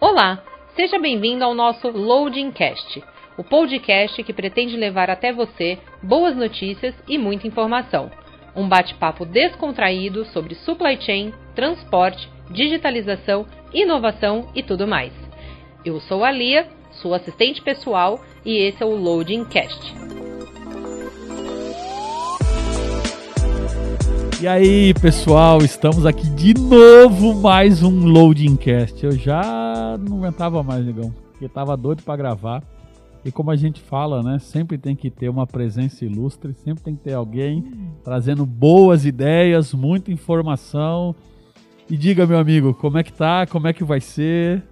Olá, seja bem-vindo ao nosso Loading Cast, o podcast que pretende levar até você boas notícias e muita informação. Um bate-papo descontraído sobre supply chain, transporte, digitalização, inovação e tudo mais. Eu sou a Lia, sua assistente pessoal, e esse é o Loading Cast. E aí, pessoal, estamos aqui de novo, mais um Loading Cast. Eu já não aguentava mais, negão, porque tava doido para gravar. E como a gente fala, né, sempre tem que ter uma presença ilustre, sempre tem que ter alguém trazendo boas ideias, muita informação. E diga, meu amigo, como é que tá? Como é que vai ser?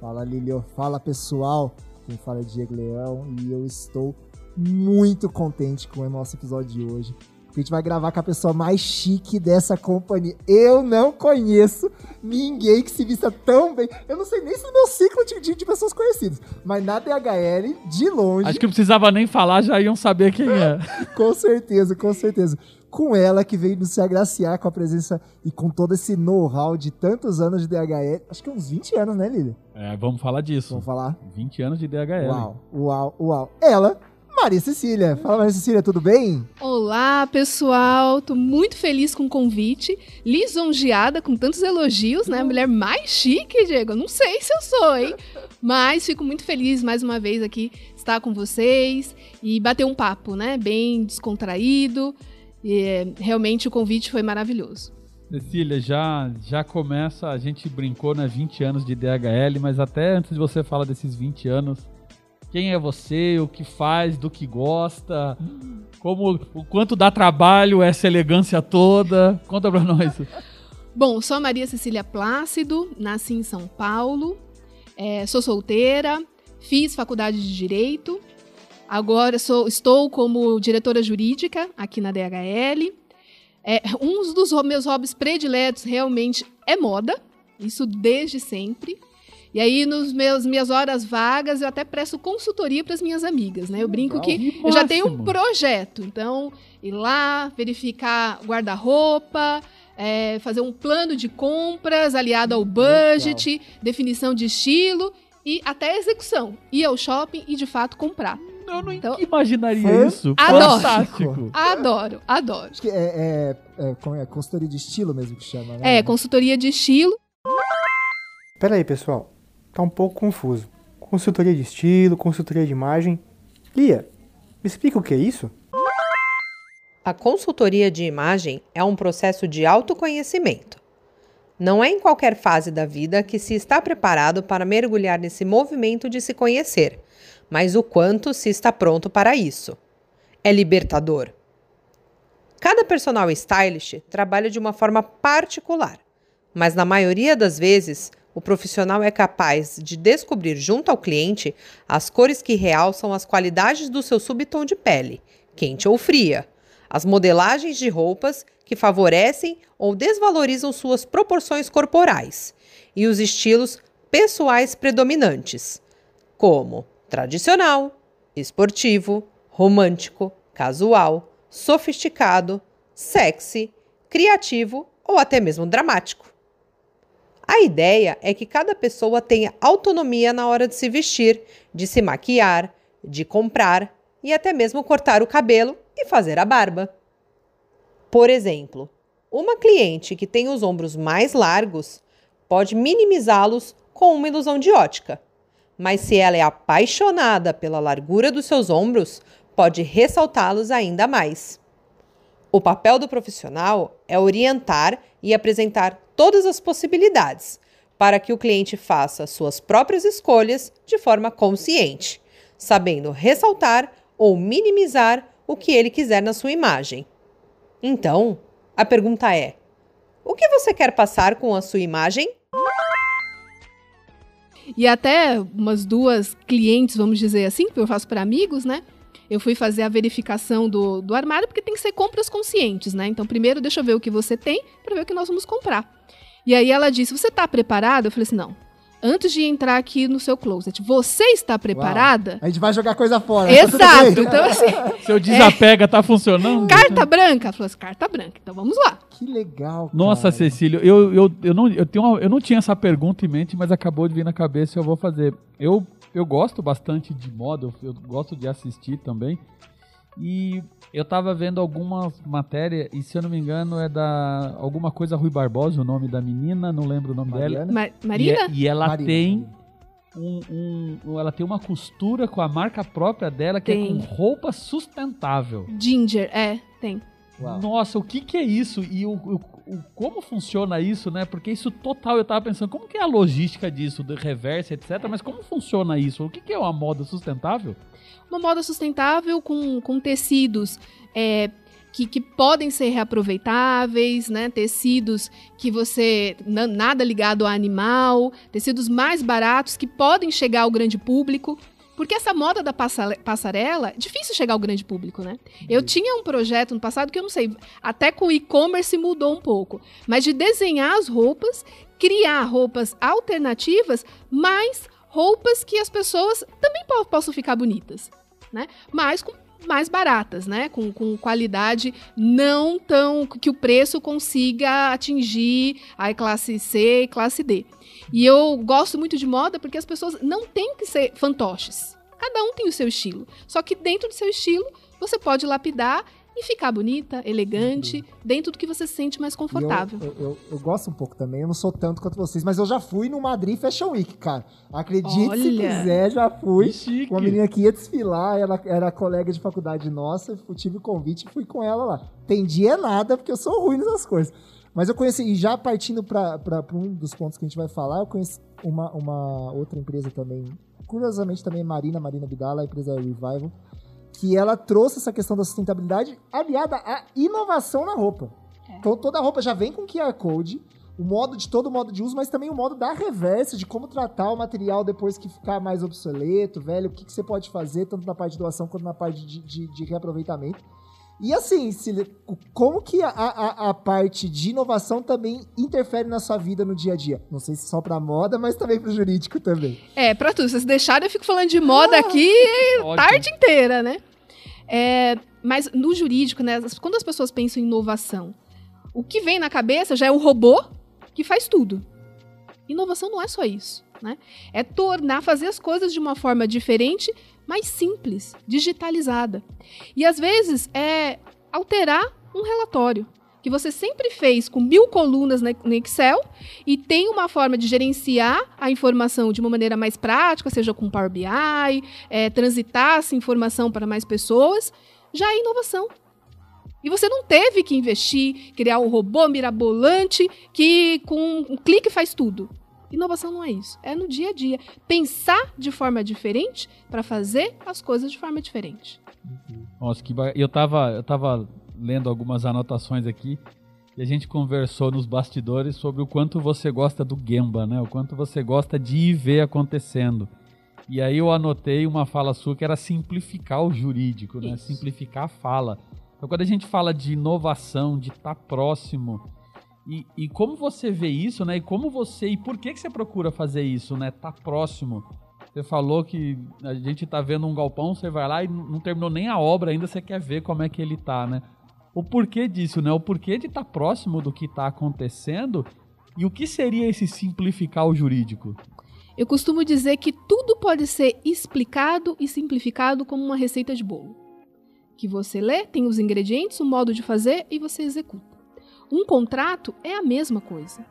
Fala, Lilio. Fala, pessoal. Quem fala é Diego Leão e eu estou muito contente com o nosso episódio de hoje. A gente vai gravar com a pessoa mais chique dessa companhia. Eu não conheço ninguém que se vista tão bem. Eu não sei nem se é meu ciclo de, de, de pessoas conhecidas. Mas na DHL, de longe. Acho que não precisava nem falar, já iam saber quem é. com certeza, com certeza. Com ela que veio nos se agraciar com a presença e com todo esse know-how de tantos anos de DHL. Acho que uns 20 anos, né, Lili? É, vamos falar disso. Vamos falar? 20 anos de DHL. Uau, uau, uau. Ela Maria Cecília. Fala, Maria Cecília, tudo bem? Olá, pessoal. Tô muito feliz com o convite. Lisonjeada com tantos elogios, né? A mulher mais chique, Diego. Não sei se eu sou, hein? Mas fico muito feliz mais uma vez aqui estar com vocês e bater um papo, né? Bem descontraído. E, é, realmente o convite foi maravilhoso. Cecília, já, já começa, a gente brincou, né, 20 anos de DHL, mas até antes de você falar desses 20 anos, quem é você, o que faz, do que gosta, como, o quanto dá trabalho essa elegância toda. Conta pra nós. Bom, sou Maria Cecília Plácido, nasci em São Paulo, é, sou solteira, fiz faculdade de Direito, agora sou, estou como diretora jurídica aqui na DHL. É, um dos meus hobbies prediletos realmente é moda, isso desde sempre. E aí, nos meus minhas horas vagas, eu até presto consultoria para as minhas amigas, né? Eu brinco que eu já tenho um projeto. Então, ir lá, verificar guarda-roupa, é, fazer um plano de compras aliado ao budget, Legal. definição de estilo e até execução. Ir ao shopping e, de fato, comprar. Eu não então, imaginaria isso. Adoro. Fantástico. Adoro, adoro. Acho que é, é, é, é consultoria de estilo mesmo que chama, né? É, consultoria de estilo. Peraí, pessoal tá um pouco confuso. Consultoria de estilo, consultoria de imagem. Lia, me explica o que é isso? A consultoria de imagem é um processo de autoconhecimento. Não é em qualquer fase da vida que se está preparado para mergulhar nesse movimento de se conhecer, mas o quanto se está pronto para isso. É libertador. Cada personal stylist trabalha de uma forma particular, mas na maioria das vezes o profissional é capaz de descobrir junto ao cliente as cores que realçam as qualidades do seu subtom de pele, quente ou fria, as modelagens de roupas que favorecem ou desvalorizam suas proporções corporais e os estilos pessoais predominantes, como tradicional, esportivo, romântico, casual, sofisticado, sexy, criativo ou até mesmo dramático. A ideia é que cada pessoa tenha autonomia na hora de se vestir, de se maquiar, de comprar e até mesmo cortar o cabelo e fazer a barba. Por exemplo, uma cliente que tem os ombros mais largos pode minimizá-los com uma ilusão de ótica. Mas se ela é apaixonada pela largura dos seus ombros, pode ressaltá-los ainda mais. O papel do profissional é orientar e apresentar todas as possibilidades, para que o cliente faça suas próprias escolhas de forma consciente, sabendo ressaltar ou minimizar o que ele quiser na sua imagem. Então, a pergunta é: o que você quer passar com a sua imagem? E até umas duas clientes, vamos dizer assim, que eu faço para amigos, né? Eu fui fazer a verificação do, do armário, porque tem que ser compras conscientes, né? Então, primeiro, deixa eu ver o que você tem, para ver o que nós vamos comprar. E aí ela disse: Você está preparado? Eu falei assim: Não. antes de entrar aqui no seu closet, você está preparada? A gente vai jogar coisa fora. Exato. bem? Então, assim, Seu desapega tá funcionando? carta branca? Ela falou assim, carta branca. Então vamos lá. Que legal. Nossa, cara. Cecília, eu, eu, eu, não, eu, tenho uma- eu não tinha essa pergunta em mente, mas acabou de vir na cabeça e eu vou fazer. Eu, eu gosto bastante de moda, eu, eu gosto de assistir também. E eu tava vendo algumas matérias, e se eu não me engano é da alguma coisa Rui Barbosa, o nome da menina, não lembro o nome dela. Mariana? Ma- E, Marina? é- e ela Marina, tem um, um- ela tem uma costura com a marca própria dela que é Tem. com roupa sustentável. Ginger, é, tem. Uau. Nossa, o que que é isso? E o, o- o- como funciona isso, né? Porque isso total, eu tava pensando, como que é a logística disso, do reverso, etc. Mas como funciona isso? O que que é uma moda sustentável? Uma moda sustentável com, com tecidos é, que, que podem ser reaproveitáveis, né? Tecidos que você. na- nada ligado a animal, tecidos mais baratos que podem chegar ao grande público. Porque essa moda da passa- passarela, é difícil chegar ao grande público, né? Eu tinha um projeto no passado que eu não sei, até com o e-commerce mudou um pouco, mas de desenhar as roupas, criar roupas alternativas, mas roupas que as pessoas também po- possam ficar bonitas, né? Mas com mais baratas, né? Com, com qualidade não tão que o preço consiga atingir a classe C e classe D. E eu gosto muito de moda porque as pessoas não têm que ser fantoches. Cada um tem o seu estilo. Só que dentro do seu estilo, você pode lapidar e ficar bonita, elegante, dentro do que você se sente mais confortável. Eu, eu, eu- eu gosto um pouco também, eu não sou tanto quanto vocês, mas eu já fui no Madrid Fashion Week, cara. Acredite se Olha. quiser, já fui. Chique. Uma menina que ia desfilar, ela era colega de faculdade nossa, eu tive o convite e fui com ela lá. Entendi é nada, porque eu sou ruim nessas coisas. Mas eu conheci, e já partindo para um dos pontos que a gente vai falar, eu conheci uma, uma outra empresa também, curiosamente também Marina, Marina Bidala, a empresa Revival, que ela trouxe essa questão da sustentabilidade aliada à inovação na roupa. Então toda a roupa já vem com QR Code, o modo de todo o modo de uso, mas também o modo da reversa, de como tratar o material depois que ficar mais obsoleto, velho, o que, que você pode fazer, tanto na parte de doação quanto na parte de, de, de reaproveitamento. E assim, como que a, a, a parte de inovação também interfere na sua vida no dia a dia? Não sei se só pra moda, mas também pro jurídico também. É, pra tudo. Se vocês deixarem, eu fico falando de moda aqui Ótimo. tarde inteira, né? É, mas no jurídico, né, quando as pessoas pensam em inovação, o que vem na cabeça já é o robô que faz tudo. Inovação não é só isso, né? É tornar, fazer as coisas de uma forma diferente, mais simples, digitalizada. E às vezes é alterar um relatório que você sempre fez com mil colunas na- no Excel e tem uma forma de gerenciar a informação de uma maneira mais prática, seja com Power BI, é, transitar essa informação para mais pessoas, já é inovação. E você não teve que investir, criar um robô mirabolante que com um clique faz tudo. Inovação não é isso. É no dia a dia. Pensar de forma diferente para fazer as coisas de forma diferente. Nossa, que ba... eu tava, eu tava lendo algumas anotações aqui e a gente conversou nos bastidores sobre o quanto você gosta do Gemba, né? O quanto você gosta de ir ver acontecendo. E aí eu anotei uma fala sua que era simplificar o jurídico, né? Isso. Simplificar a fala. Então quando a gente fala de inovação, de estar próximo, e, e como você vê isso, né? E como você. E por que, que você procura fazer isso, né? Tá próximo. Você falou que a gente tá vendo um galpão, você vai lá e não terminou nem a obra ainda, você quer ver como é que ele tá, né? O porquê disso, né? O porquê de estar próximo do que tá acontecendo e o que seria esse simplificar o jurídico? Eu costumo dizer que tudo pode ser explicado e simplificado como uma receita de bolo. Que você lê, tem os ingredientes, o modo de fazer e você executa. Um contrato é a mesma coisa.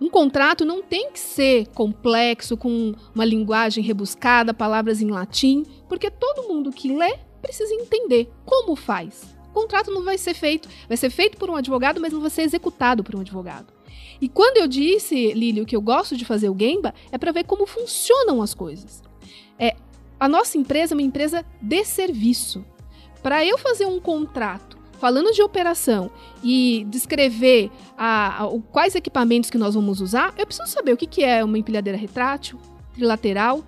Um contrato não tem que ser complexo, com uma linguagem rebuscada, palavras em latim, porque todo mundo que lê precisa entender como faz. O contrato não vai ser feito, vai ser feito por um advogado, mas não vai ser executado por um advogado. E quando eu disse, Lílio, que eu gosto de fazer o Gemba, é para ver como funcionam as coisas. É, a nossa empresa é uma empresa de serviço. Para eu fazer um contrato falando de operação e descrever a- a- o- quais equipamentos que nós vamos usar, eu preciso saber o que, que é uma empilhadeira retrátil, trilateral,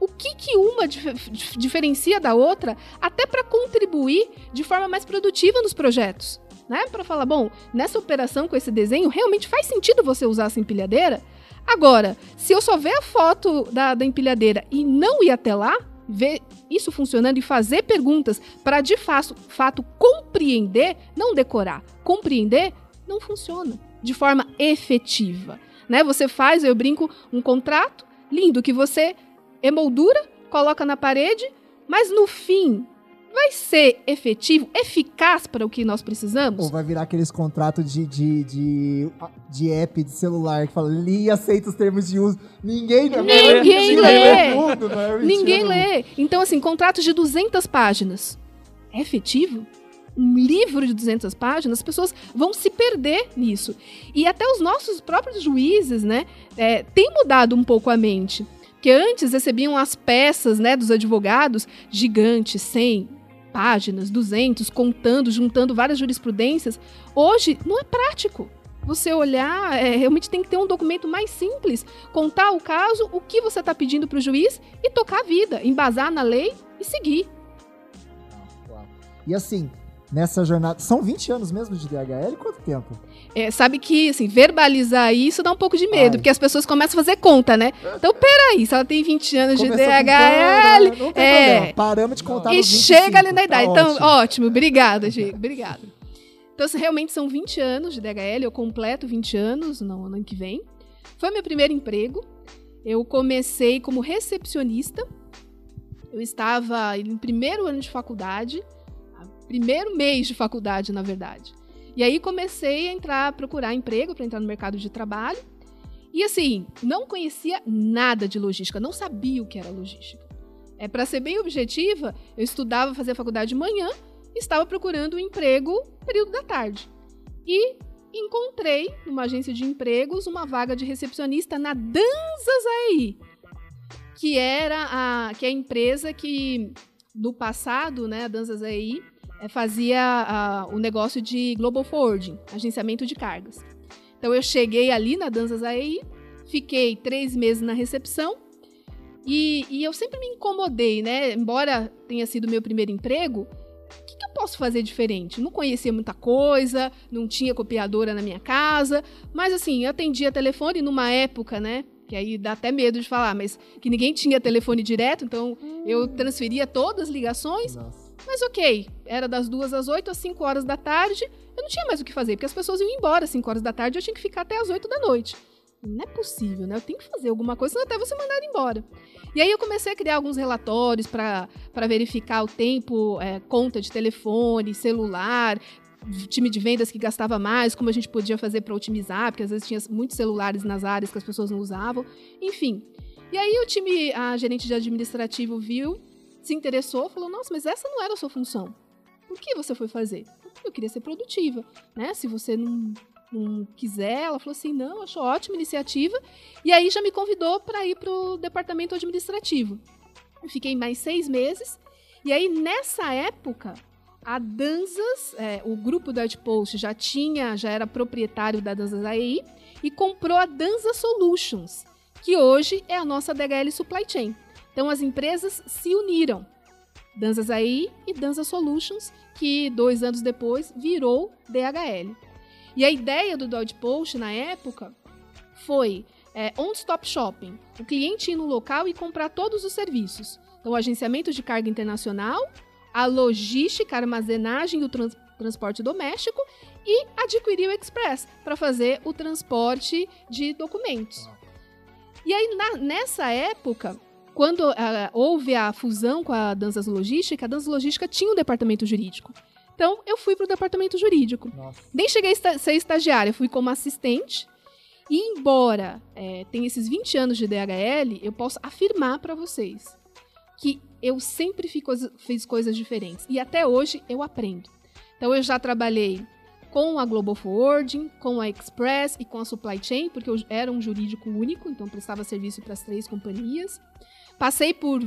o que, que uma dif- dif- diferencia da outra, até para contribuir de forma mais produtiva nos projetos. né? Para falar, bom, nessa operação com esse desenho, realmente faz sentido você usar essa empilhadeira? Agora, se eu só ver a foto da, da empilhadeira e não ir até lá, ver isso funcionando e fazer perguntas para de fato, fato compreender, não decorar, compreender, não funciona de forma efetiva. Né? Você faz, eu brinco, um contrato lindo que você emoldura, coloca na parede, mas no fim vai ser efetivo, eficaz para o que nós precisamos? Ou vai virar aqueles contratos de, de, de, de app de celular que fala, li aceita os termos de uso. Ninguém, Ninguém lê. Mundo, é Ninguém lê. Então, assim, contratos de 200 páginas. É efetivo? um livro de 200 páginas, as pessoas vão se perder nisso. E até os nossos próprios juízes, né, é, têm mudado um pouco a mente. Porque antes recebiam as peças, né, dos advogados gigantes, 100, páginas, 200, contando, juntando várias jurisprudências. Hoje não é prático. Você olhar, é, realmente tem que ter um documento mais simples, contar o caso, o que você está pedindo para o juiz e tocar a vida, embasar na lei e seguir. E assim, nessa jornada. São 20 anos mesmo de DHL? Quanto tempo? É, sabe que, assim, verbalizar isso dá um pouco de medo, Ai. porque as pessoas começam a fazer conta, né? Então, peraí, se ela tem 20 anos Começou de DHL. Não tem é, problema. Paramos de contar E chega ali na idade. Tá então, ótimo, ótimo obrigada, Diego. Obrigada. Então, assim, realmente são 20 anos de DHL, eu completo 20 anos no ano que vem. Foi meu primeiro emprego. Eu comecei como recepcionista. Eu estava no primeiro ano de faculdade primeiro mês de faculdade, na verdade. E aí comecei a entrar, a procurar emprego para entrar no mercado de trabalho. E assim, não conhecia nada de logística, não sabia o que era logística. É para ser bem objetiva, eu estudava, fazia faculdade de manhã, estava procurando um emprego período da tarde. E encontrei numa agência de empregos uma vaga de recepcionista na Danzas aí, que era a que é a empresa que no passado, né, a Danzas aí é, fazia o negócio de Global Forwarding, agenciamento de cargas. Então eu cheguei ali na Danças AEI, fiquei três meses na recepção e, e, eu sempre me incomodei, né? Embora tenha sido meu primeiro emprego, o que, que, eu posso fazer diferente? Não conhecia muita coisa, não tinha copiadora na minha casa, mas assim, eu atendia telefone numa época, né? Que aí dá até medo de falar, mas que ninguém tinha telefone direto, então eu transferia todas as ligações. Nossa. Mas ok, era das duas às oito às cinco horas da tarde, eu não tinha mais o que fazer, porque as pessoas iam embora às cinco horas da tarde, eu tinha que ficar até às oito da noite. Não é possível, né? Eu tenho que fazer alguma coisa, senão até você mandar embora. E aí eu comecei a criar alguns relatórios para verificar o tempo, é, conta de telefone, celular, time de vendas que gastava mais, como a gente podia fazer para otimizar, porque às vezes tinha muitos celulares nas áreas que as pessoas não usavam, enfim. E aí o time, a gerente de administrativo viu se interessou, falou: Nossa, mas essa não era a sua função. Por que você foi fazer? Eu queria ser produtiva, né? Se você não, não quiser, ela falou assim: Não, achou ótima iniciativa. E aí já me convidou para ir para o departamento administrativo. Eu fiquei mais seis meses. E aí, nessa época, a Danzas, é, o grupo da Outpost já tinha, já era proprietário da Danzas AEI e comprou a Danza Solutions, que hoje é a nossa DHL Supply Chain. Então as empresas se uniram. Danzas AI e Danza Solutions, que dois anos depois virou DHL. E a ideia do Dodge Post na época foi é, on-stop shopping. O cliente ir no local e comprar todos os serviços. Então, o agenciamento de carga internacional, a logística, a armazenagem e o trans transporte doméstico e adquirir o Express para fazer o transporte de documentos. E aí, na, nessa época, quando uh, houve a fusão com a Danças Logística, a Danças Logística tinha um departamento jurídico. Então, eu fui para o departamento jurídico. Nossa. Nem cheguei a ser estagiária, fui como assistente. E embora é, tenha esses 20 anos de DHL, eu posso afirmar para vocês que eu sempre fiz coisas diferentes. E até hoje eu aprendo. Então, eu já trabalhei com a Global Forwarding, com a Express e com a Supply Chain, porque eu era um jurídico único, então prestava serviço para as três companhias. Passei por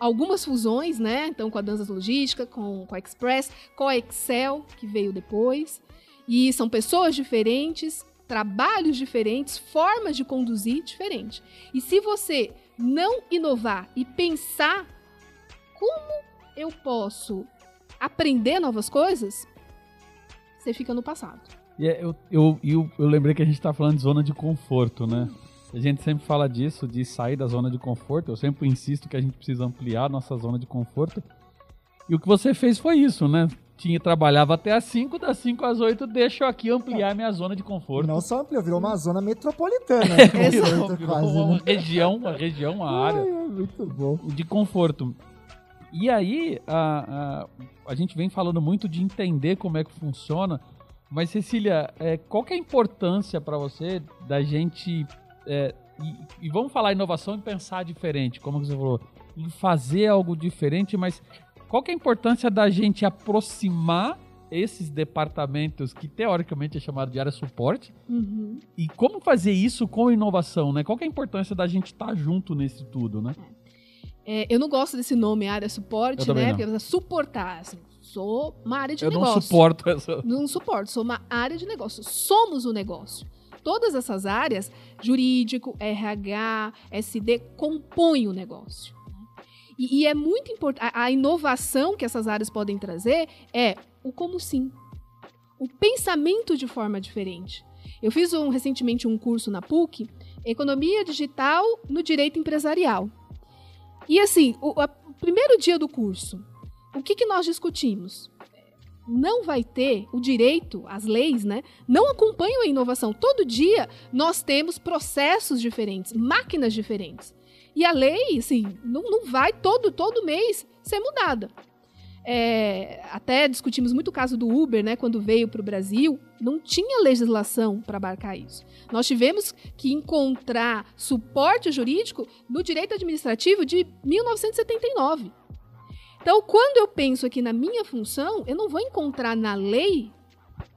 algumas fusões, né? Então, com a Danças Logística, com, com a Express, com a Excel, que veio depois. E são pessoas diferentes, trabalhos diferentes, formas de conduzir diferentes. E se você não inovar e pensar como eu posso aprender novas coisas, você fica no passado. E é, eu, eu, eu, eu lembrei que a gente tá falando de zona de conforto, né? A gente sempre fala disso, de sair da zona de conforto. Eu sempre insisto que a gente precisa ampliar nossa zona de conforto. E o que você fez foi isso, né? Tinha, trabalhava até às 5, das 5 às 8, deixa eu aqui ampliar minha zona de conforto. Não só ampliou, virou uma zona metropolitana. Virou, Conforto, virou quase, uma né? região, uma região, uma área. Ai, é muito bom. de conforto. E aí, a, a, a gente vem falando muito de entender como é que funciona, mas Cecília, é, qual que é a importância para você da gente. É, e, e vamos falar inovação e pensar diferente, como você falou, em fazer algo diferente, mas qual que é a importância da gente aproximar esses departamentos que teoricamente é chamado de área suporte Uhum. e como fazer isso com inovação, né? Qual que é a importância da gente estar junto nesse tudo, né? É, eu não gosto desse nome, área suporte, Eu né? não. Porque você suportar, assim, sou uma área de Eu negócio. não suporto essa. Não suporto, sou uma área de negócio. Somos o negócio. Todas essas áreas, jurídico, RH, SD, compõem o negócio. E, e é muito importante, a, inovação que essas áreas podem trazer é o como sim. O pensamento de forma diferente. Eu fiz um, recentemente um curso na PUC, Economia Digital no Direito Empresarial. E assim, o, o primeiro dia do curso, o que, que nós discutimos? Não vai ter o direito, as leis, né? Não acompanham a inovação. Todo dia nós temos processos diferentes, máquinas diferentes. E a lei, assim, não, não vai todo, todo mês ser mudada. É, até discutimos muito o caso do Uber, né? Quando veio para o Brasil, não tinha legislação para abarcar isso. Nós tivemos que encontrar suporte jurídico no direito administrativo de 1979. Então, quando eu penso aqui na minha função, eu não vou encontrar na lei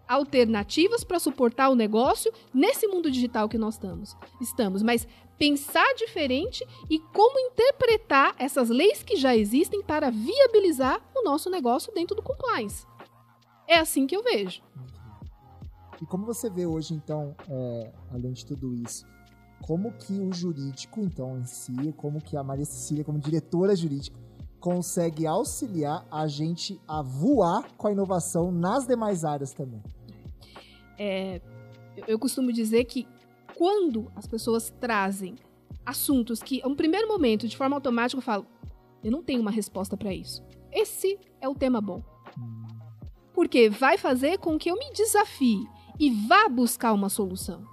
alternativas para suportar o negócio nesse mundo digital que nós estamos. Estamos, mas pensar diferente e como interpretar essas leis que já existem para viabilizar o nosso negócio dentro do compliance. É assim que eu vejo. E como você vê hoje, então, é, além de tudo isso, como que o jurídico, então, em si, como que a Maria Cecília, como diretora jurídica, consegue auxiliar a gente a voar com a inovação nas demais áreas também? É, eu- costumo dizer que quando as pessoas trazem assuntos que, a um primeiro momento, de forma automática, eu falo, eu não tenho uma resposta para isso. Esse é o tema bom. Porque vai fazer com que eu me desafie e vá buscar uma solução.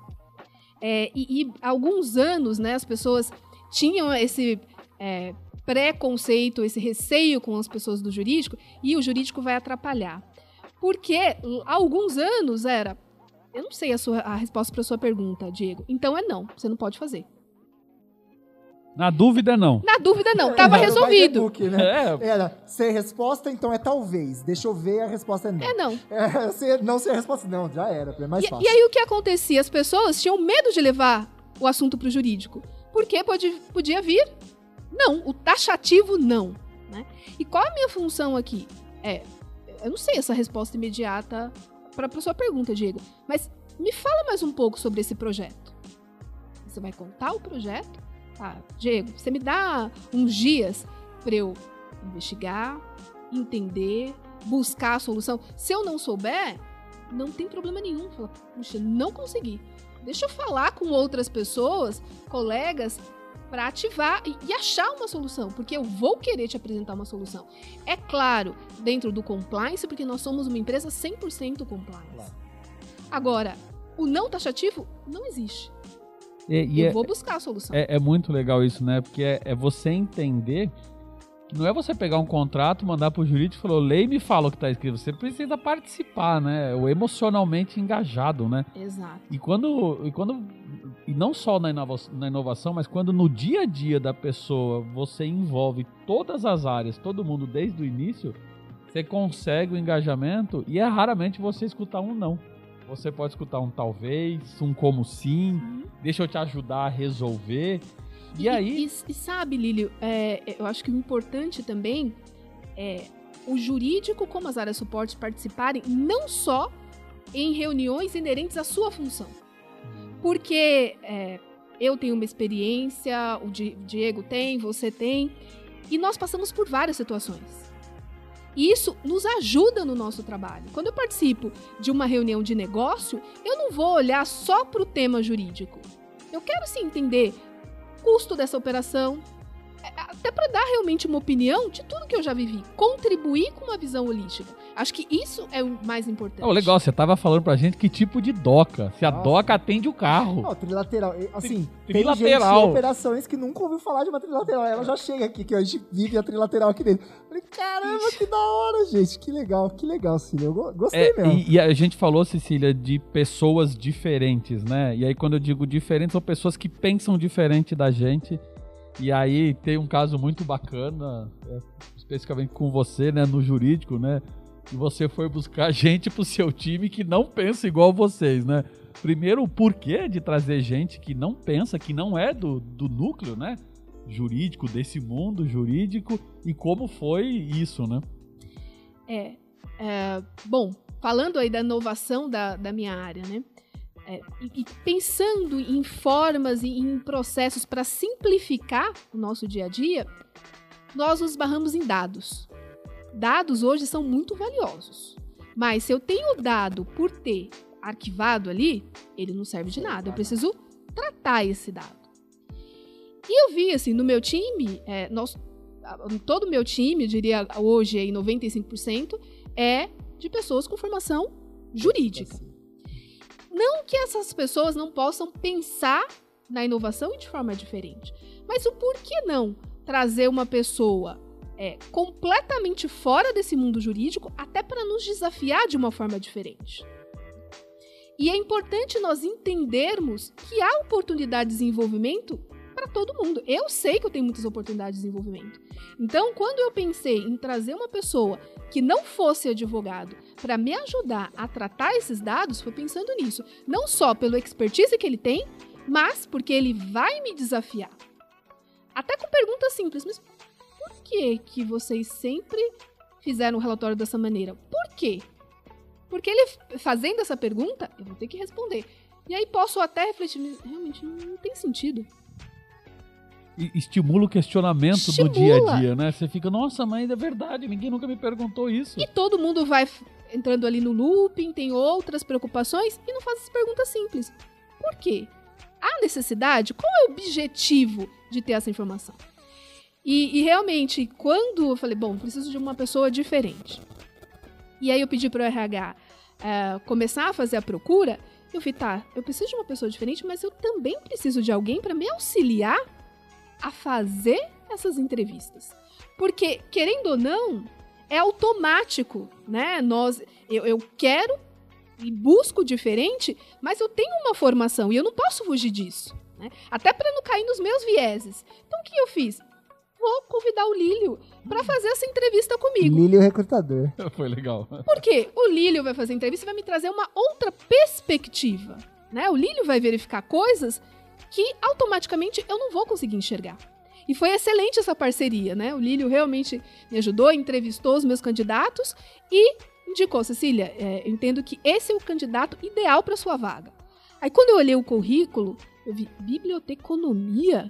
É, e, e alguns anos, né, as pessoas tinham esse é, preconceito, esse receio com as pessoas do jurídico, e o jurídico vai atrapalhar. Porque há alguns anos era. Eu não sei a, sua, a resposta para sua pergunta, Diego. Então é não, você não pode fazer. Na dúvida, não. Na dúvida, não, tava Era o resolvido. book, né? É, Era ser resposta, então é talvez. Deixa eu ver, a resposta é não. É não. É, ser- não ser a resposta, não, já era, é mais E, fácil. e aí o que acontecia? As pessoas tinham medo de levar o assunto para o jurídico. Porque pode, podia vir não, o taxativo não. Né? E qual a minha função aqui? É, eu não sei essa resposta imediata para a sua pergunta, Diego, mas me fala mais um pouco sobre esse projeto. Você vai contar o projeto? Ah, Diego, você me dá uns dias para eu investigar, entender, buscar a solução. Se eu não souber, não tem problema nenhum. Fala, puxa, não consegui. Deixa eu falar com outras pessoas, colegas, para ativar e, e achar uma solução, porque eu vou querer te apresentar uma solução. É claro, dentro do compliance, porque nós somos uma empresa 100% compliance. Agora, o não taxativo não existe. e, e eu é, vou buscar a solução. é, é muito legal isso, né? Porque é, é você entender não é você pegar um contrato, mandar pro jurídico e falar, lei e me fala o que tá escrito. Você precisa participar, né? O emocionalmente engajado, né? Exato. E quando, e quando e não só na inova- na inovação, mas quando no dia a dia da pessoa você envolve todas as áreas, todo mundo desde o início, você consegue o engajamento e é raramente você escutar um não. Você pode escutar um talvez, um como sim, Uhum. deixa eu te ajudar a resolver. E aí, E, e sabe, Lílio, é, eu acho que o importante também é o jurídico, como as áreas suportes, participarem não só em reuniões inerentes à sua função. Porque é, eu tenho uma experiência, o Di- Diego tem, você tem, e nós passamos por várias situações. E isso nos ajuda no nosso trabalho. Quando eu participo de uma reunião de negócio, eu não vou olhar só para o tema jurídico. Eu quero sim entender custo dessa operação, até para dar realmente uma opinião de tudo que eu já vivi, contribuir com uma visão holística. Acho que isso é o mais importante. Oh, legal, você tava falando pra gente que tipo de doca. Se a Nossa. doca atende o carro. Ó, trilateral. Assim, Tri- tem trilateral. gente em operações que nunca ouviu falar de uma trilateral. Ela já chega aqui, que a gente vive a trilateral aqui dentro. Falei, caramba, que da hora, gente. Que legal, que legal, Cília. Eu go- gostei É, mesmo. e, e a gente falou, Cecília, de pessoas diferentes, né? E aí, quando eu digo diferentes, são pessoas que pensam diferente da gente. E aí tem um caso muito bacana, é, especificamente com você, né, no jurídico, né? E você foi buscar gente pro seu time que não pensa igual vocês, né? Primeiro, o porquê de trazer gente que não pensa, que não é do, do núcleo, né? Jurídico, desse mundo jurídico, e como foi isso, né? É, é, bom, falando aí da inovação da, da minha área, né? É, e, e pensando em formas e em processos para simplificar o nosso dia a dia, nós nos barramos em dados. Dados hoje são muito valiosos. Mas se eu tenho o dado por ter arquivado ali, ele não serve de nada. Eu preciso tratar esse dado. E eu vi, assim, no meu time, é, nós, todo o meu time, diria hoje aí 95%, é de pessoas com formação jurídica. Não que essas pessoas não possam pensar na inovação de forma diferente, mas o porquê não trazer uma pessoa é, completamente fora desse mundo jurídico até para nos desafiar de uma forma diferente? E é importante nós entendermos que há oportunidade de desenvolvimento para todo mundo. Eu sei que eu tenho muitas oportunidades de desenvolvimento. Então, quando eu pensei em trazer uma pessoa que não fosse advogado para me ajudar a tratar esses dados, foi pensando nisso. Não só pelo expertise que ele tem, mas porque ele vai me desafiar. Até com perguntas simples, mas por que que vocês sempre fizeram o relatório dessa maneira? Por quê? Porque ele fazendo essa pergunta, eu vou ter que responder. E aí posso até refletir, mas realmente não, tem sentido. Estimula o questionamento Estimula. do dia a dia, né? Você fica, nossa, mas é verdade, ninguém nunca me perguntou isso. E todo mundo vai entrando ali no looping, tem outras preocupações e não faz as perguntas simples. Por quê? Há necessidade? Qual é o objetivo de ter essa informação? E, e realmente, quando eu falei, bom, preciso de uma pessoa diferente. E aí eu pedi para o RH eh, começar a fazer a procura, eu vi, tá, eu preciso de uma pessoa diferente, mas eu também preciso de alguém para me auxiliar a fazer essas entrevistas. Porque, querendo ou não, é automático, né? Nós, eu, eu quero e busco diferente, mas eu tenho uma formação e eu não posso fugir disso. Né? Até para não cair nos meus vieses. Então, o que eu fiz? Vou convidar o Lílio para fazer essa entrevista comigo. Lílio recrutador. Foi legal. Porque o Lílio vai fazer a entrevista e vai me trazer uma outra perspectiva. Né? O Lílio vai verificar coisas que automaticamente eu não vou conseguir enxergar. E foi excelente essa parceria, né? O Lílio realmente me ajudou, entrevistou os meus candidatos e indicou, Cecília, é, entendo que esse é o candidato ideal para sua vaga. Aí quando eu olhei o currículo, eu vi biblioteconomia?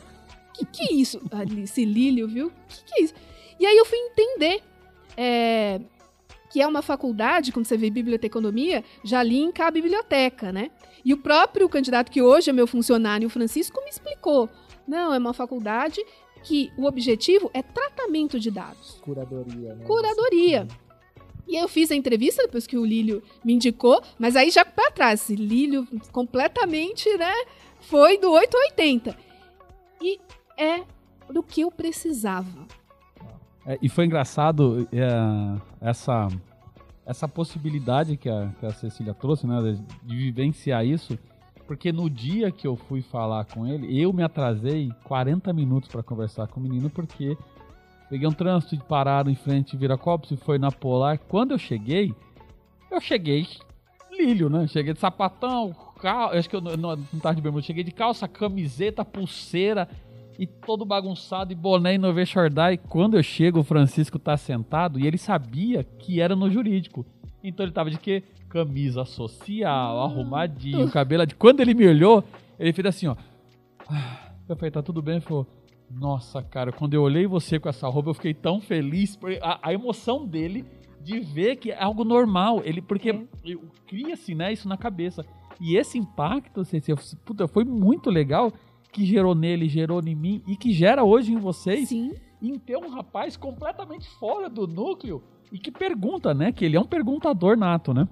Que que é isso? Esse Lílio, viu? Que que é isso? E aí eu fui entender é, que é uma faculdade, quando você vê biblioteconomia, já linka a biblioteca, né? E o próprio candidato que hoje é meu funcionário, o Francisco, me explicou. Não, é uma faculdade que o objetivo é tratamento de dados. Curadoria, né? Curadoria. E aí eu fiz a entrevista depois que o Lílio me indicou, mas aí já para trás, Lílio completamente, né, foi do 8 ao 80. E é do que eu precisava. É, e foi engraçado é, essa, essa possibilidade que a, que a Cecília trouxe, né, de, de vivenciar isso, porque no dia que eu fui falar com ele, eu me atrasei 40 minutos para conversar com o menino, porque peguei um trânsito de parado em frente de Viracopos e foi na Polar. Quando eu cheguei, eu cheguei lílio, né? Cheguei de sapatão, cal... acho que eu não, não, tava de bermuda, cheguei de calça, camiseta, pulseira e todo bagunçado e boné e novê shordai. E quando eu chego, o Francisco tá sentado e ele sabia que era no jurídico. Então ele tava de quê? Camisa social, arrumadinho, cabelo de. Quando ele me olhou, ele fez assim, ó. Eu falei, tá tudo bem? Ele falou, nossa, cara, quando eu olhei você com essa roupa, eu fiquei tão feliz. A, a emoção dele de ver que é algo normal. Ele, porque É. eu- cria-se né, isso na cabeça. E esse impacto, eu- puta, foi muito legal que gerou nele, gerou em mim e que gera hoje em vocês Sim. em ter um rapaz completamente fora do núcleo e que pergunta, né? Que ele é um perguntador nato, né?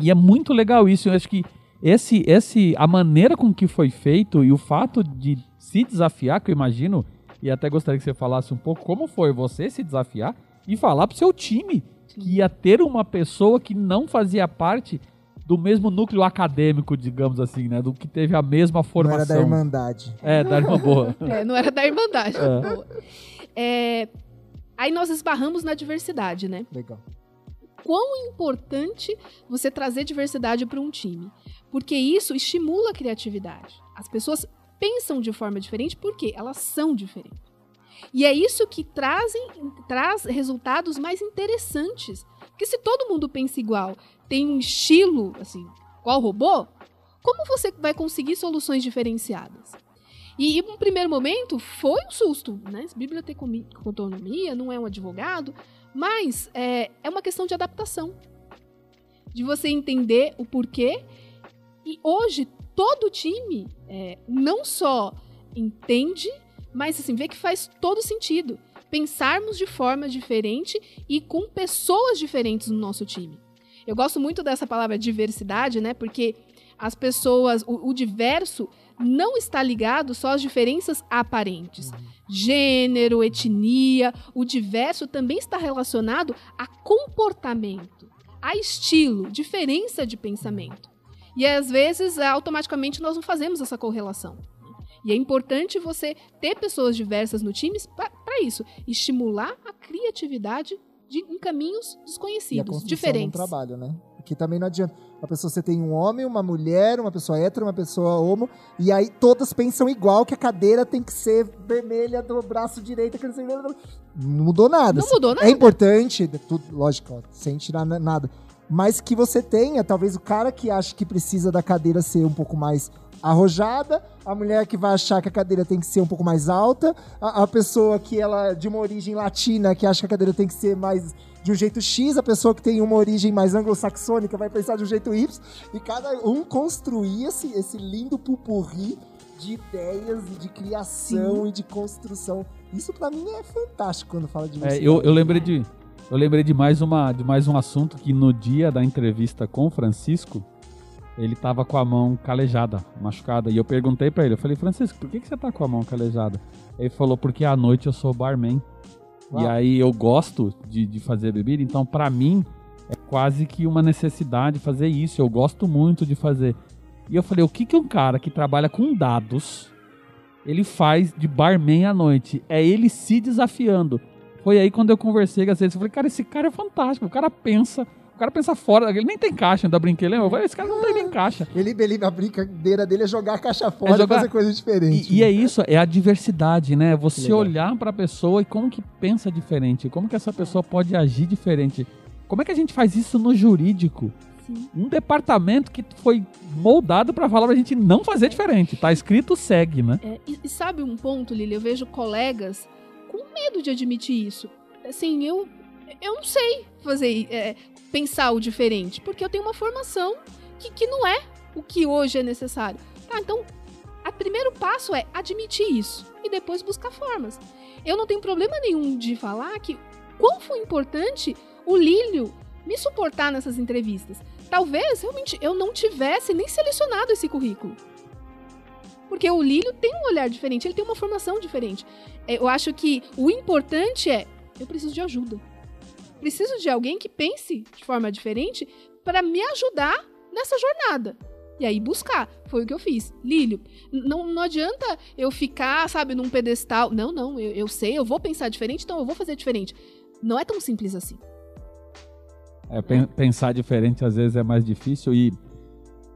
E é muito legal isso. Eu acho que esse, esse, a maneira com que foi feito e o fato de se desafiar, que eu imagino, e até gostaria que você falasse um pouco como foi você se desafiar e falar pro seu time que ia ter uma pessoa que não fazia parte do mesmo núcleo acadêmico, digamos assim, né? Do que teve a mesma Não formação. era da Irmandade. É, da irmã boa. É, não era da Irmandade. É. Boa. É, aí nós esbarramos na diversidade, né? Legal. Quão importante você trazer diversidade para um time. Porque isso estimula a criatividade. As pessoas pensam de forma diferente porque elas são diferentes. E é isso que trazem, traz resultados mais interessantes. Porque se todo mundo pensa igual, tem um estilo, assim, igual robô, como você vai conseguir soluções diferenciadas? E, no primeiro momento, foi um susto, né? Biblioteconomia não é um advogado, mas é, é uma questão de adaptação. De você entender o porquê. E hoje, todo time é, não só entende, mas assim, vê que faz todo sentido. Pensarmos de forma diferente e com pessoas diferentes no nosso time. Eu gosto muito dessa palavra diversidade, né? Porque as pessoas, o, o diverso não está ligado só às diferenças aparentes. Gênero, etnia, o diverso também está relacionado a comportamento, a estilo, diferença de pensamento. E às vezes, automaticamente, nós não fazemos essa correlação. E é importante você ter pessoas diversas no time para isso, estimular a criatividade de, em caminhos E a desconhecidos, diferentes. do trabalho, né? Porque também não adianta. A pessoa, você tem um homem, uma mulher, uma pessoa hétero, uma pessoa homo, e aí todas pensam igual que a cadeira tem que ser vermelha do braço direito. que não sei- Não mudou nada. Não mudou nada. É importante, tudo, lógico, ó, sem tirar na- nada. Mas que você tenha, talvez o cara que acha que precisa da cadeira ser um pouco mais arrojada, a mulher que vai achar que a cadeira tem que ser um pouco mais alta, a, a pessoa que ela de uma origem latina que acha que a cadeira tem que ser mais de um jeito X, a pessoa que tem uma origem mais anglo-saxônica vai pensar de um jeito Y, e cada um construir esse, esse lindo pupurri de ideias e de criação e de construção. Isso pra mim é fantástico quando fala de É, eu, eu lembrei de eu lembrei de mais uma de mais um assunto que no dia da entrevista com o Francisco ele tava com a mão calejada, machucada, e eu perguntei pra ele, eu falei, Francisco, por que, que você tá com a mão calejada? Ele falou, porque à noite eu sou barman. E aí eu gosto de, de fazer bebida, então pra mim é quase que uma necessidade fazer isso, eu gosto muito de fazer. E eu falei, o que que um cara que trabalha com dados, ele faz de barman à noite? É ele se desafiando. Foi aí quando eu conversei com as vezes, eu falei, cara, esse cara é fantástico, o cara pensa, o cara pensa fora, ele nem tem caixa, ainda brinquei, lembra? Eu falei, esse cara não tem nem caixa. Ele, ele, a brincadeira dele é jogar a caixa fora É jogar- e fazer coisa diferente. E, e é isso, é a diversidade, né? Você olhar pra pessoa e como que pensa diferente, como que essa pessoa pode agir diferente. Como é que a gente faz isso no jurídico? Sim. Um departamento que foi moldado pra falar pra gente não fazer diferente. Tá escrito segue, né? É, e, e sabe um ponto, Lili? Eu vejo colegas com medo de admitir isso. Assim, eu, eu não sei fazer, é, pensar o diferente, porque eu tenho uma formação que, que não é o que hoje é necessário. Tá, então, o primeiro passo é admitir isso e depois buscar formas. Eu não tenho problema nenhum de falar que quão foi importante o Lílio me suportar nessas entrevistas. Talvez realmente eu não tivesse nem selecionado esse currículo. Porque o Lílio tem um olhar diferente, ele tem uma formação diferente. É, Eu acho que o importante é: eu preciso de ajuda. Preciso de alguém que pense de forma diferente para me ajudar nessa jornada. E aí buscar. Foi o que eu fiz. Lílio, não, não adianta eu ficar, sabe, num pedestal. Não, não, eu, eu sei, eu vou pensar diferente, então eu vou fazer diferente. Não é tão simples assim. É, pen- pensar diferente às vezes é mais difícil e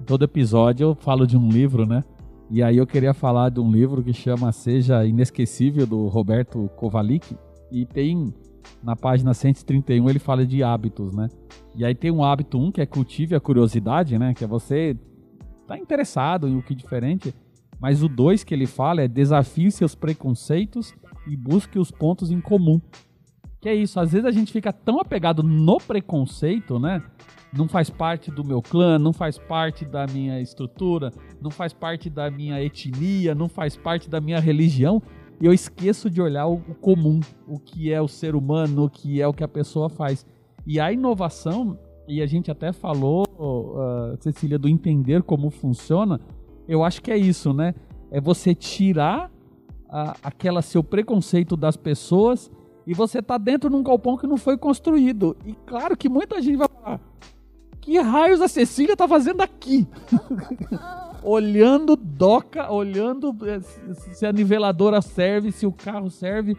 todo episódio eu falo de um livro, né? E aí eu queria falar de um livro que chama Seja Inesquecível, do Roberto Kovalik. E tem, na página 131, ele fala de hábitos, né? E aí tem um hábito um que é cultive a curiosidade, né? Que é você tá interessado em o que diferente. Mas o dois que ele fala é desafie seus preconceitos e busque os pontos em comum. Que é isso, às vezes a gente fica tão apegado no preconceito, né? Não faz parte do meu clã, não faz parte da minha estrutura, não faz parte da minha etnia, não faz parte da minha religião, e eu esqueço de olhar o, comum, o que é o ser humano, o que é o que a pessoa faz. E a inovação, e a gente até falou, uh, Cecília, do entender como funciona, eu acho que é isso, né? É você tirar a, aquela seu preconceito das pessoas e você tá dentro num galpão que não foi construído. E claro que muita gente vai falar: que raios a Cecília tá fazendo aqui? olhando doca, olhando eh, se a niveladora serve, se o carro serve.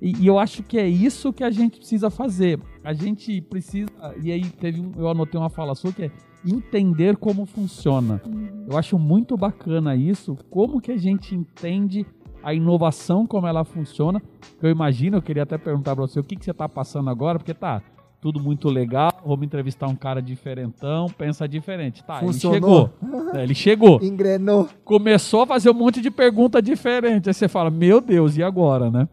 E, e, eu acho que é isso que a gente precisa fazer. A gente precisa. E aí teve um, eu anotei uma fala sua que é entender como funciona. Eu acho muito bacana isso, como que a gente entende a inovação, como ela funciona. Eu imagino, eu queria até perguntar para você o que, que você está passando agora, porque tá tudo muito legal, vamos entrevistar um cara diferentão, pensa diferente. Tá, Funcionou. ele chegou. É, ele chegou. Engrenou. Começou a fazer um monte de pergunta diferente. Aí você fala, meu Deus, e agora, né?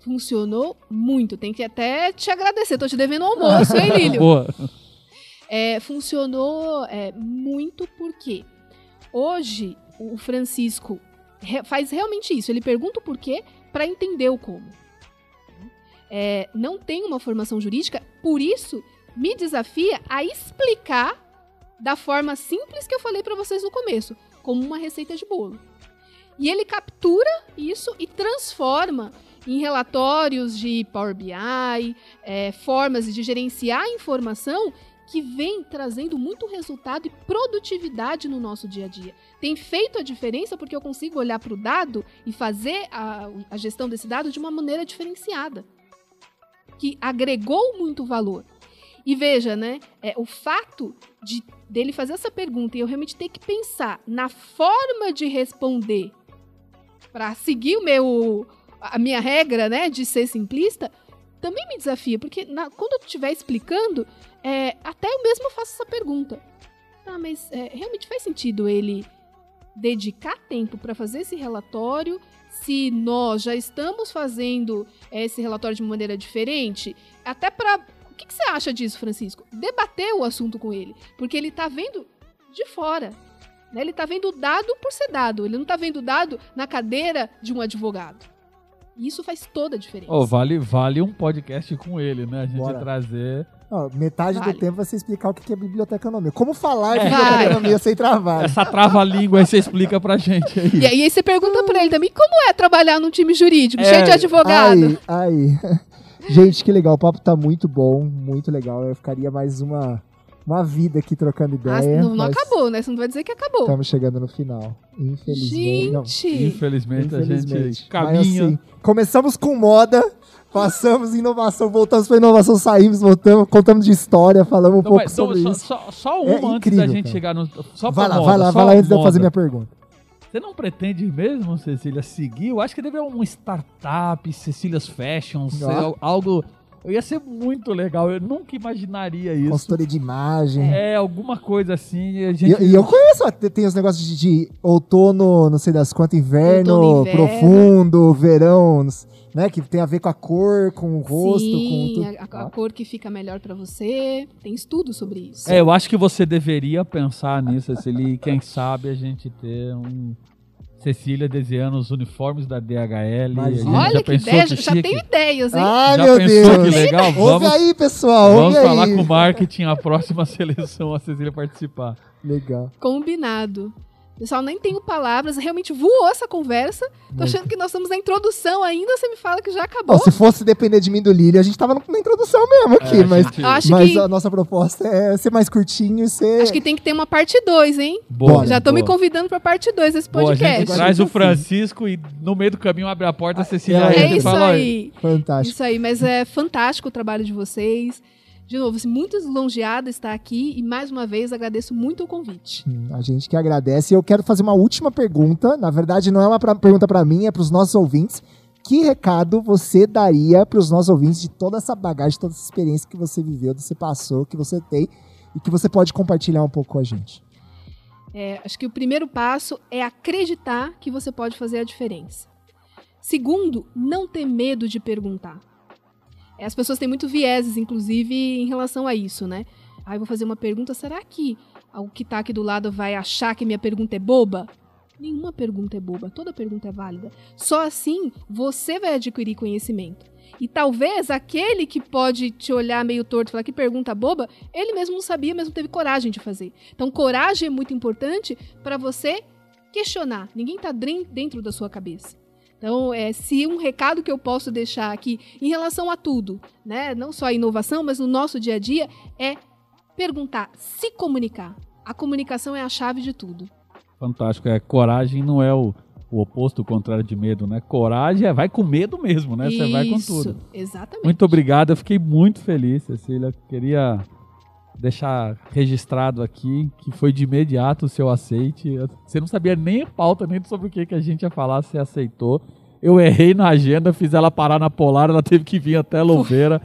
Funcionou muito. Tem que até te agradecer. Tô te devendo um almoço, hein, Lílio? Boa. É, funcionou é, muito porque hoje o Francisco faz realmente isso. Ele pergunta o porquê para entender o como. É, não tem uma formação jurídica, por isso me desafia a explicar da forma simples que eu falei para vocês no começo, como uma receita de bolo. E ele captura isso e transforma em relatórios de Power BI, é, formas de gerenciar a informação que vem trazendo muito resultado e produtividade no nosso dia a dia. Tem feito a diferença porque eu consigo olhar para o dado e fazer a, a, gestão desse dado de uma maneira diferenciada, que agregou muito valor. E veja, né, é, o fato de dele fazer essa pergunta e eu realmente ter que pensar na forma de responder para seguir o meu a minha regra, né, de ser simplista, também me desafia, porque na, quando eu estiver explicando, é, até eu mesmo faço essa pergunta. Ah, mas é, realmente faz sentido ele dedicar tempo para fazer esse relatório se nós já estamos fazendo é, esse relatório de maneira diferente? Até para. O que, que, você acha disso, Francisco? Debater o assunto com ele. Porque ele está vendo de fora. Né? Ele está vendo dado por ser dado. Ele não está vendo dado na cadeira de um advogado. E isso faz toda a diferença. Oh, vale, vale um podcast com ele, né? A gente Bora. trazer. Metade vale. do tempo você explicar o que é biblioteconomia. Como falar de é. biblioteconomia sem travar. Essa trava-língua aí você explica pra gente aí. E aí você pergunta pra ele também como é trabalhar num time jurídico, é. cheio de advogado. Aí, aí. Gente, que legal. O papo tá muito bom, muito legal. Eu ficaria mais uma uma vida aqui trocando ah, ideia. Ah, não, não acabou, né? Você não vai dizer que acabou. Estamos chegando no final. Infelizmente. Gente. Não. Infelizmente, Infelizmente, a gente caminha. Mas, assim, começamos com moda, passamos inovação, voltamos para inovação, saímos, voltamos, contamos de história, falamos um então, pouco mas, sobre então, isso. Só, só uma é antes incrível, da gente cara. chegar no. Só vai lá, moda, vai lá, vai lá antes de eu fazer minha pergunta. Você não pretende mesmo, Cecília, seguir? Eu acho que deve haver um startup, Cecília's Fashions, ah. algo ia ser muito legal, eu nunca imaginaria isso. Consultoria de imagem. É, alguma coisa assim. A gente... e, e eu conheço, tem os negócios de, de, outono, não sei das quantas, inverno, inverno, profundo, verão, né? Que tem a ver com a cor, com o rosto, Sim, com tudo. A, a cor que fica melhor para você. Tem estudo sobre isso. É, eu acho que você deveria pensar nisso, Cecília, quem sabe a gente ter um Cecília desenhando os uniformes da DHL. Olha que ideia, que já tenho ideias, hein? Ai, já meu pensou Deus. que legal? Vamos, ouve aí, pessoal. Vamos ouve falar aí. com o marketing a próxima seleção, a Cecília participar. Legal. Combinado. Pessoal, nem tenho palavras, realmente voou essa conversa. Tô achando que nós estamos na introdução ainda, você me fala que já acabou. se fosse depender de mim do Lírio, a gente tava na introdução mesmo aqui, é, mas, gente... mas que... a nossa proposta é ser mais curtinho e ser... Acho que tem que ter uma parte 2, hein? Boa, já tô me convidando pra parte 2 desse podcast. Boa, a gente traz o Francisco e no meio do caminho abre a porta, a Cecília é, é isso fala, aí. Fantástico. Isso aí, mas é fantástico o trabalho de vocês de novo, assim, muito lisonjeada estar aqui e mais uma vez agradeço muito o convite. Hum, a gente que agradece. Eu quero fazer uma última pergunta. Na verdade, não é uma pra, pergunta para mim, é para os nossos ouvintes. Que recado você daria para os nossos ouvintes de toda essa bagagem, toda essa experiência que você viveu, que você passou, que você tem e que você pode compartilhar um pouco com a gente? É, acho que o primeiro passo é acreditar que você pode fazer a diferença. Segundo, não ter medo de perguntar. As pessoas têm muito vieses, inclusive, em relação a isso, né? Aí eu vou fazer uma pergunta, será que o que está aqui do lado vai achar que minha pergunta é boba? Nenhuma pergunta é boba, toda pergunta é válida. Só assim você vai adquirir conhecimento. E talvez aquele que pode te olhar meio torto e falar que pergunta boba, ele mesmo não sabia, mas não teve coragem de fazer. Então, coragem é muito importante para você questionar. Ninguém está dentro da sua cabeça. Então, é, se um recado que eu posso deixar aqui em relação a tudo, né, não só a inovação, mas no nosso dia a dia, é perguntar, se comunicar. A comunicação é a chave de tudo. Fantástico. É, coragem não é o, o oposto, o contrário de medo, né? Coragem é vai com medo mesmo, né? Você vai com tudo. Exatamente. Muito obrigado. Eu fiquei muito feliz, Cecília. Queria deixar registrado aqui que foi de imediato o seu aceite. Você não sabia nem a pauta, nem sobre o que, que a gente ia falar, você aceitou. Eu errei na agenda, fiz ela parar na Polar, ela teve que vir até Louveira.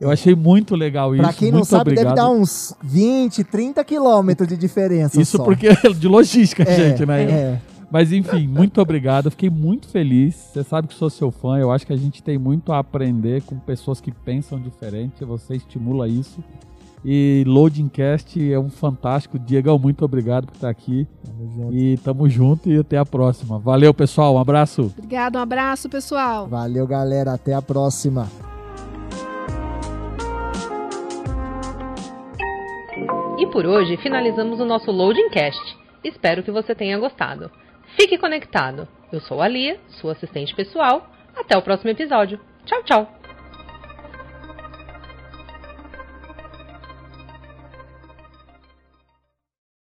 Eu achei muito legal isso. Pra quem não sabe, obrigado. deve dar uns 20, 30 quilômetros de diferença. Isso só. porque é de logística, é, gente, né? É. Mas enfim, muito obrigado. Fiquei muito feliz. Você sabe que sou seu fã. Eu acho que a gente tem muito a aprender com pessoas que pensam diferente. Você estimula isso. E Loadingcast é um fantástico. Diego, muito obrigado por estar aqui. Tamo junto. E tamo junto e até a próxima. Valeu, pessoal. Um abraço. Obrigado, um abraço, pessoal. Valeu, galera. Até a próxima. E por hoje finalizamos o nosso Loading Cast. Espero que você tenha gostado. Fique conectado. Eu sou a Lia, sua assistente pessoal. Até o próximo episódio. Tchau, tchau!